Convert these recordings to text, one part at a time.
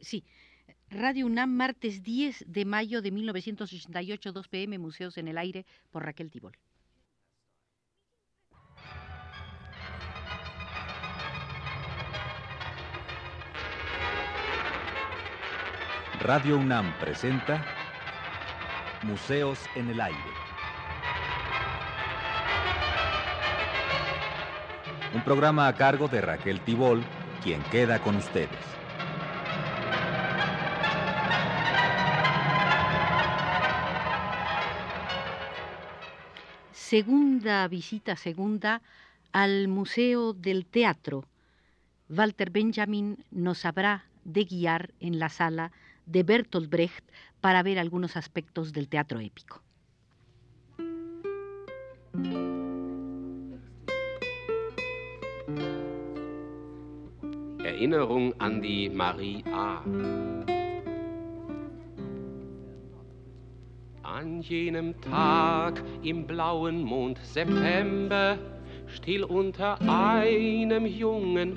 Sí. Radio UNAM, martes 10 de mayo de 1988, 2 pm, Museos en el Aire, por Raquel Tibol. Radio UNAM presenta Museos en el Aire. Un programa a cargo de Raquel Tibol, quien queda con ustedes. Segunda visita, segunda, al Museo del Teatro. Walter Benjamin nos habrá de guiar en la sala de Bertolt Brecht para ver algunos aspectos del teatro épico. Erinnerung an die Marie A. Jenem Tag im blauen Mond September, still unter einem jungen.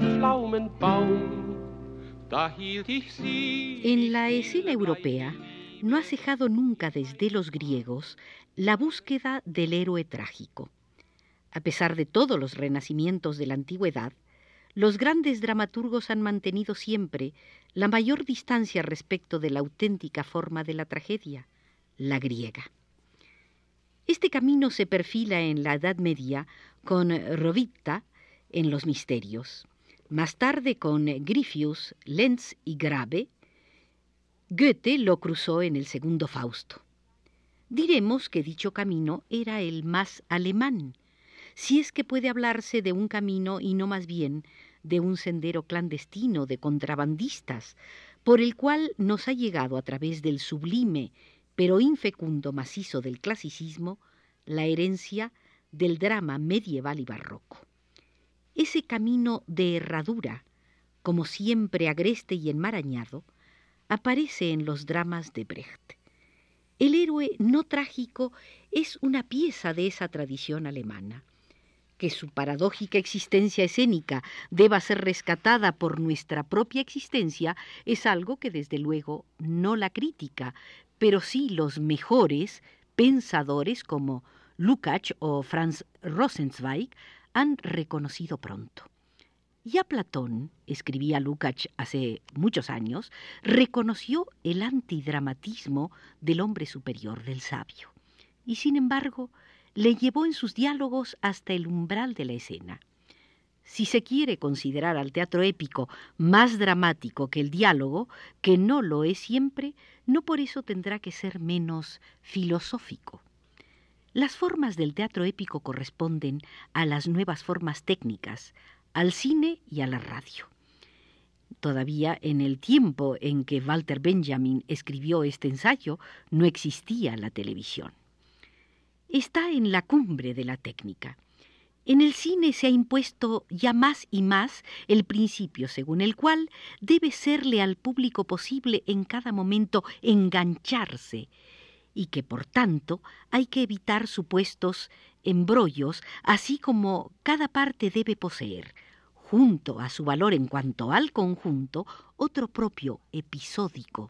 En la escena europea no ha cejado nunca desde los griegos la búsqueda del héroe trágico. A pesar de todos los renacimientos de la antigüedad, los grandes dramaturgos han mantenido siempre la mayor distancia respecto de la auténtica forma de la tragedia, la griega. Este camino se perfila en la Edad Media con Rovita en Los Misterios, más tarde con Griffius, Lenz y Grabe. Goethe lo cruzó en el segundo Fausto. Diremos que dicho camino era el más alemán, si es que puede hablarse de un camino y no más bien de un sendero clandestino de contrabandistas, por el cual nos ha llegado a través del sublime pero infecundo macizo del clasicismo la herencia del drama medieval y barroco. Ese camino de herradura, como siempre agreste y enmarañado, aparece en los dramas de Brecht. El héroe no trágico es una pieza de esa tradición alemana que su paradójica existencia escénica deba ser rescatada por nuestra propia existencia es algo que desde luego no la crítica, pero sí los mejores pensadores como Lukács o Franz Rosenzweig han reconocido pronto. Ya Platón, escribía Lukács hace muchos años, reconoció el antidramatismo del hombre superior, del sabio. Y sin embargo, le llevó en sus diálogos hasta el umbral de la escena. Si se quiere considerar al teatro épico más dramático que el diálogo, que no lo es siempre, no por eso tendrá que ser menos filosófico. Las formas del teatro épico corresponden a las nuevas formas técnicas, al cine y a la radio. Todavía en el tiempo en que Walter Benjamin escribió este ensayo, no existía la televisión está en la cumbre de la técnica. En el cine se ha impuesto ya más y más el principio según el cual debe serle al público posible en cada momento engancharse y que por tanto hay que evitar supuestos embrollos, así como cada parte debe poseer, junto a su valor en cuanto al conjunto, otro propio episódico,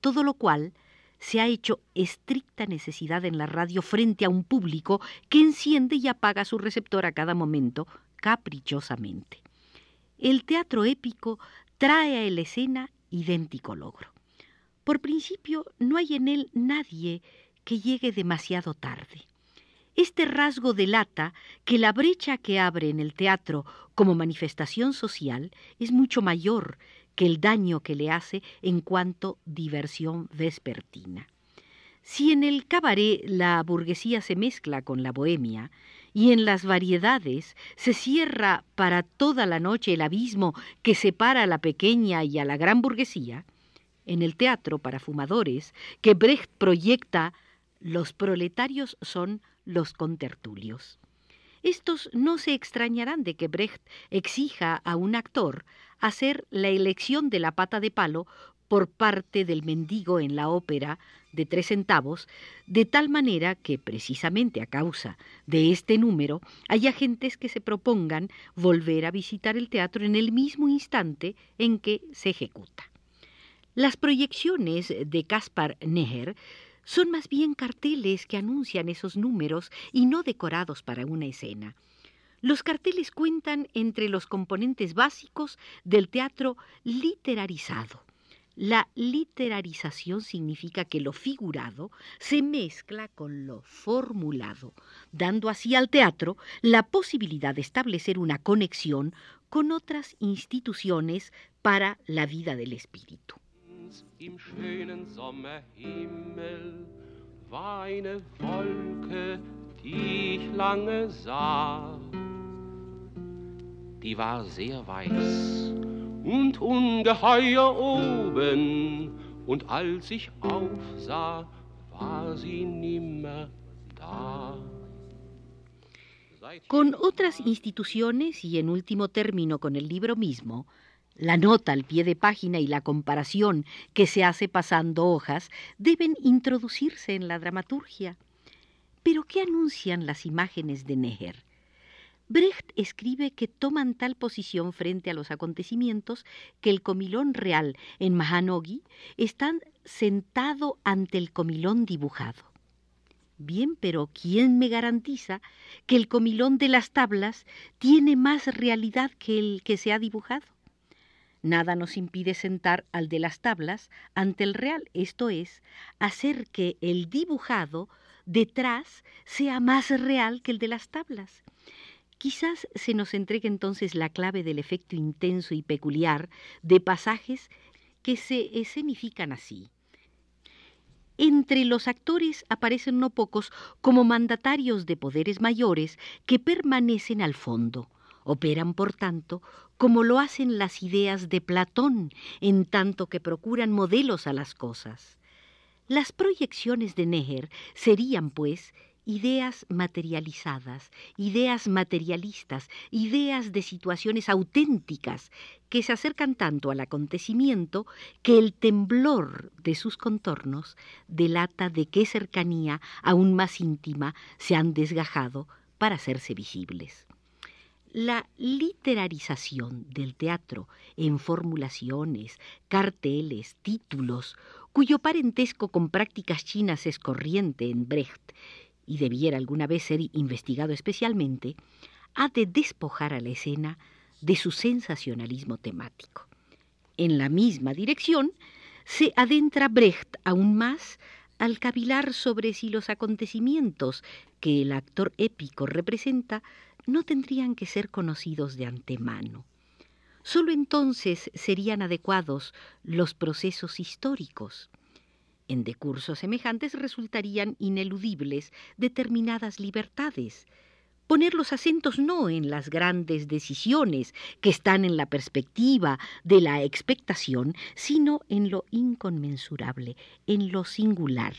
todo lo cual se ha hecho estricta necesidad en la radio frente a un público que enciende y apaga su receptor a cada momento, caprichosamente. El teatro épico trae a la escena idéntico logro. Por principio, no hay en él nadie que llegue demasiado tarde. Este rasgo delata que la brecha que abre en el teatro como manifestación social es mucho mayor que el daño que le hace en cuanto diversión vespertina. Si en el cabaret la burguesía se mezcla con la bohemia, y en las variedades se cierra para toda la noche el abismo que separa a la pequeña y a la gran burguesía, en el teatro para fumadores que Brecht proyecta, los proletarios son los contertulios. Estos no se extrañarán de que Brecht exija a un actor hacer la elección de la pata de palo por parte del mendigo en la ópera de tres centavos, de tal manera que precisamente a causa de este número haya gentes que se propongan volver a visitar el teatro en el mismo instante en que se ejecuta. Las proyecciones de Caspar Neher son más bien carteles que anuncian esos números y no decorados para una escena. Los carteles cuentan entre los componentes básicos del teatro literarizado. La literarización significa que lo figurado se mezcla con lo formulado, dando así al teatro la posibilidad de establecer una conexión con otras instituciones para la vida del espíritu. Im schönen Sommerhimmel war eine Wolke, die ich lange sah. Die war sehr weiß und ungeheuer oben, und als ich aufsah, war sie nimmer da. Con otras instituciones y en último término con el libro mismo, la nota al pie de página y la comparación que se hace pasando hojas deben introducirse en la dramaturgia. Pero ¿qué anuncian las imágenes de Neher? Brecht escribe que toman tal posición frente a los acontecimientos que el comilón real en Mahanogi está sentado ante el comilón dibujado. Bien, pero ¿quién me garantiza que el comilón de las tablas tiene más realidad que el que se ha dibujado? Nada nos impide sentar al de las tablas ante el real, esto es, hacer que el dibujado detrás sea más real que el de las tablas. Quizás se nos entregue entonces la clave del efecto intenso y peculiar de pasajes que se escenifican así. Entre los actores aparecen no pocos como mandatarios de poderes mayores que permanecen al fondo. Operan, por tanto, como lo hacen las ideas de Platón, en tanto que procuran modelos a las cosas. Las proyecciones de Neher serían, pues, ideas materializadas, ideas materialistas, ideas de situaciones auténticas que se acercan tanto al acontecimiento que el temblor de sus contornos delata de qué cercanía aún más íntima se han desgajado para hacerse visibles. La literarización del teatro en formulaciones, carteles, títulos, cuyo parentesco con prácticas chinas es corriente en Brecht y debiera alguna vez ser investigado especialmente, ha de despojar a la escena de su sensacionalismo temático. En la misma dirección se adentra Brecht aún más al cavilar sobre si los acontecimientos que el actor épico representa no tendrían que ser conocidos de antemano. Solo entonces serían adecuados los procesos históricos. En decursos semejantes resultarían ineludibles determinadas libertades. Poner los acentos no en las grandes decisiones que están en la perspectiva de la expectación, sino en lo inconmensurable, en lo singular.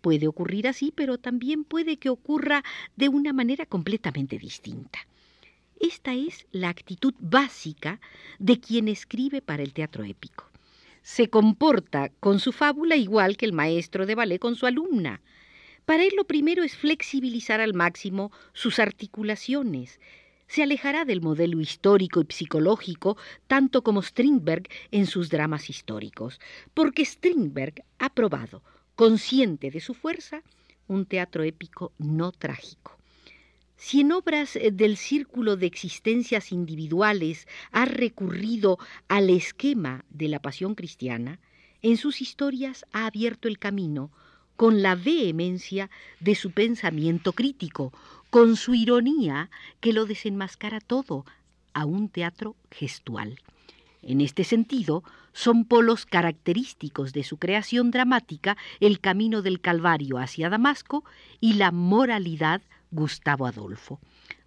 Puede ocurrir así, pero también puede que ocurra de una manera completamente distinta. Esta es la actitud básica de quien escribe para el teatro épico. Se comporta con su fábula igual que el maestro de ballet con su alumna. Para él lo primero es flexibilizar al máximo sus articulaciones. Se alejará del modelo histórico y psicológico tanto como Strindberg en sus dramas históricos, porque Strindberg ha probado consciente de su fuerza, un teatro épico no trágico. Si en obras eh, del círculo de existencias individuales ha recurrido al esquema de la pasión cristiana, en sus historias ha abierto el camino con la vehemencia de su pensamiento crítico, con su ironía que lo desenmascara todo a un teatro gestual. En este sentido, son polos característicos de su creación dramática el camino del Calvario hacia Damasco y la moralidad Gustavo Adolfo.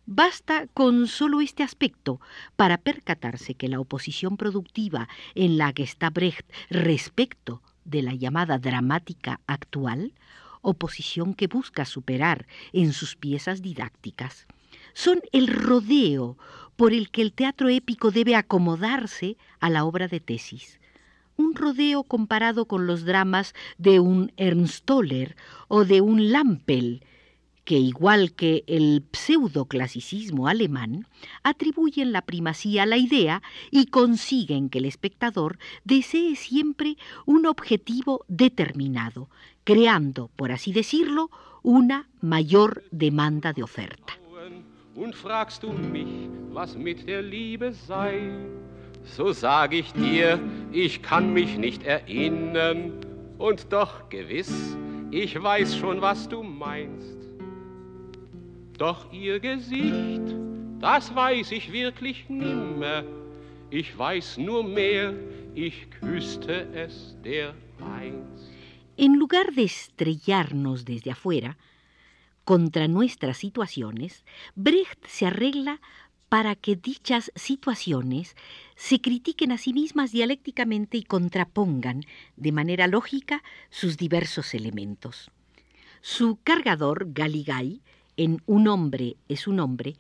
Basta con solo este aspecto para percatarse que la oposición productiva en la que está Brecht respecto de la llamada dramática actual, oposición que busca superar en sus piezas didácticas, son el rodeo por el que el teatro épico debe acomodarse a la obra de tesis. Un rodeo comparado con los dramas de un Ernst Toller o de un Lampel, que, igual que el pseudoclasicismo alemán, atribuyen la primacía a la idea y consiguen que el espectador desee siempre un objetivo determinado, creando, por así decirlo, una mayor demanda de oferta. Was mit der Liebe sei, so sag ich dir, ich kann mich nicht erinnern, und doch gewiss, ich weiß schon, was du meinst. Doch ihr Gesicht, das weiß ich wirklich nimmer. Ich weiß nur mehr, ich küsste es dereinst. En lugar de estrellarnos desde afuera contra nuestras situaciones, Brecht se arregla para que dichas situaciones se critiquen a sí mismas dialécticamente y contrapongan de manera lógica sus diversos elementos. Su cargador, Galigay, en Un hombre es un hombre,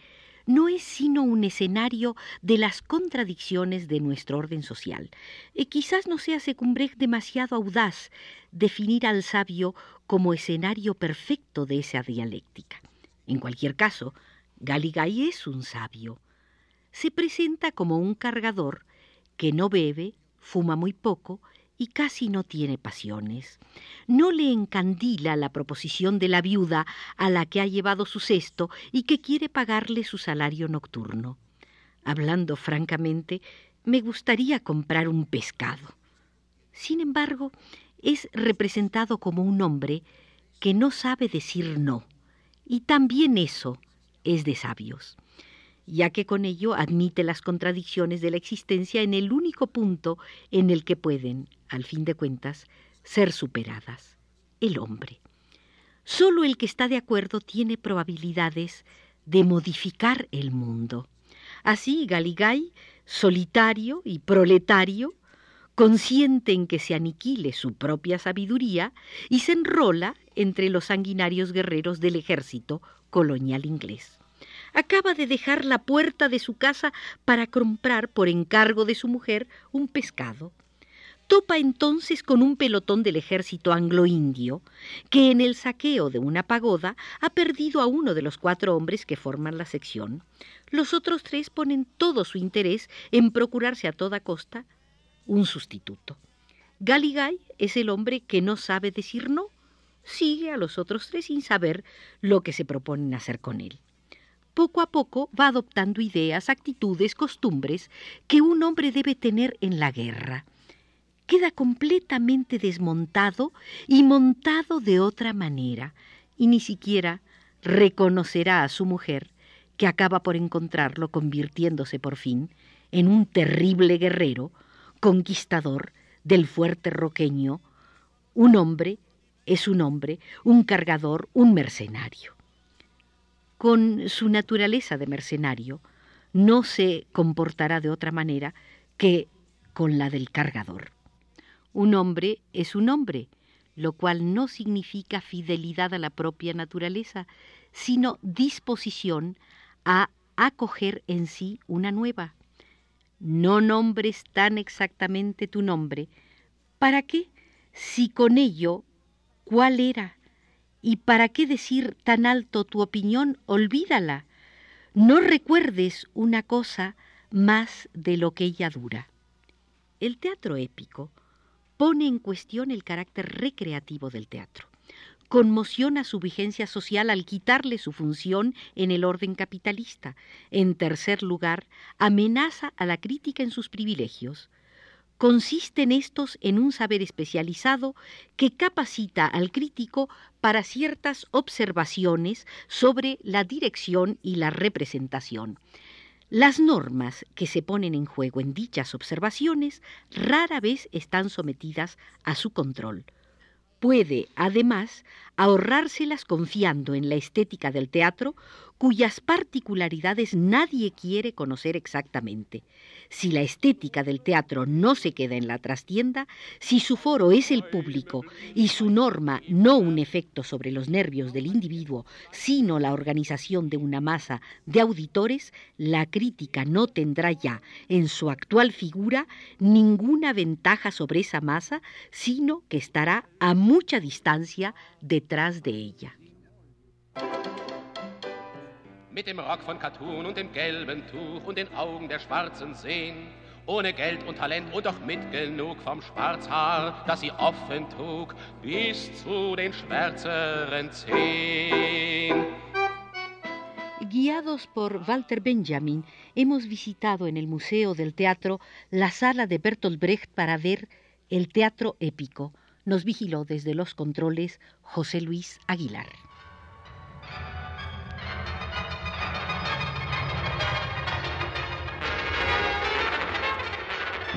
no es sino un escenario de las contradicciones de nuestro orden social. Y quizás no sea Secumbrecht demasiado audaz definir al sabio como escenario perfecto de esa dialéctica. En cualquier caso, Galigay es un sabio. Se presenta como un cargador que no bebe, fuma muy poco y casi no tiene pasiones. No le encandila la proposición de la viuda a la que ha llevado su cesto y que quiere pagarle su salario nocturno. Hablando francamente, me gustaría comprar un pescado. Sin embargo, es representado como un hombre que no sabe decir no, y también eso es de sabios ya que con ello admite las contradicciones de la existencia en el único punto en el que pueden, al fin de cuentas, ser superadas, el hombre. Solo el que está de acuerdo tiene probabilidades de modificar el mundo. Así Galigay, solitario y proletario, consciente en que se aniquile su propia sabiduría y se enrola entre los sanguinarios guerreros del ejército colonial inglés acaba de dejar la puerta de su casa para comprar por encargo de su mujer un pescado. Topa entonces con un pelotón del ejército anglo-indio, que en el saqueo de una pagoda ha perdido a uno de los cuatro hombres que forman la sección. Los otros tres ponen todo su interés en procurarse a toda costa un sustituto. Galigay es el hombre que no sabe decir no, sigue a los otros tres sin saber lo que se proponen hacer con él poco a poco va adoptando ideas, actitudes, costumbres que un hombre debe tener en la guerra. Queda completamente desmontado y montado de otra manera, y ni siquiera reconocerá a su mujer, que acaba por encontrarlo convirtiéndose por fin en un terrible guerrero, conquistador del fuerte roqueño, un hombre es un hombre, un cargador, un mercenario con su naturaleza de mercenario, no se comportará de otra manera que con la del cargador. Un hombre es un hombre, lo cual no significa fidelidad a la propia naturaleza, sino disposición a acoger en sí una nueva. No nombres tan exactamente tu nombre. ¿Para qué? Si con ello, ¿cuál era? ¿Y para qué decir tan alto tu opinión? Olvídala. No recuerdes una cosa más de lo que ella dura. El teatro épico pone en cuestión el carácter recreativo del teatro. Conmociona su vigencia social al quitarle su función en el orden capitalista. En tercer lugar, amenaza a la crítica en sus privilegios. Consisten estos en un saber especializado que capacita al crítico para ciertas observaciones sobre la dirección y la representación. Las normas que se ponen en juego en dichas observaciones rara vez están sometidas a su control. Puede, además, ahorrárselas confiando en la estética del teatro, cuyas particularidades nadie quiere conocer exactamente. Si la estética del teatro no se queda en la trastienda, si su foro es el público y su norma no un efecto sobre los nervios del individuo, sino la organización de una masa de auditores, la crítica no tendrá ya en su actual figura ninguna ventaja sobre esa masa, sino que estará a mucha distancia detrás de ella. Mit dem Rock von Katun und dem gelben Tuch und den Augen der schwarzen Seen. Ohne Geld und Talent und doch mit genug vom Schwarzhaar, das sie offen trug, bis zu den schwärzeren Zehen. Guiados por Walter Benjamin, hemos visitado en el Museo del Teatro la sala de Bertolt Brecht para ver el teatro épico. Nos vigiló desde los controles José Luis Aguilar.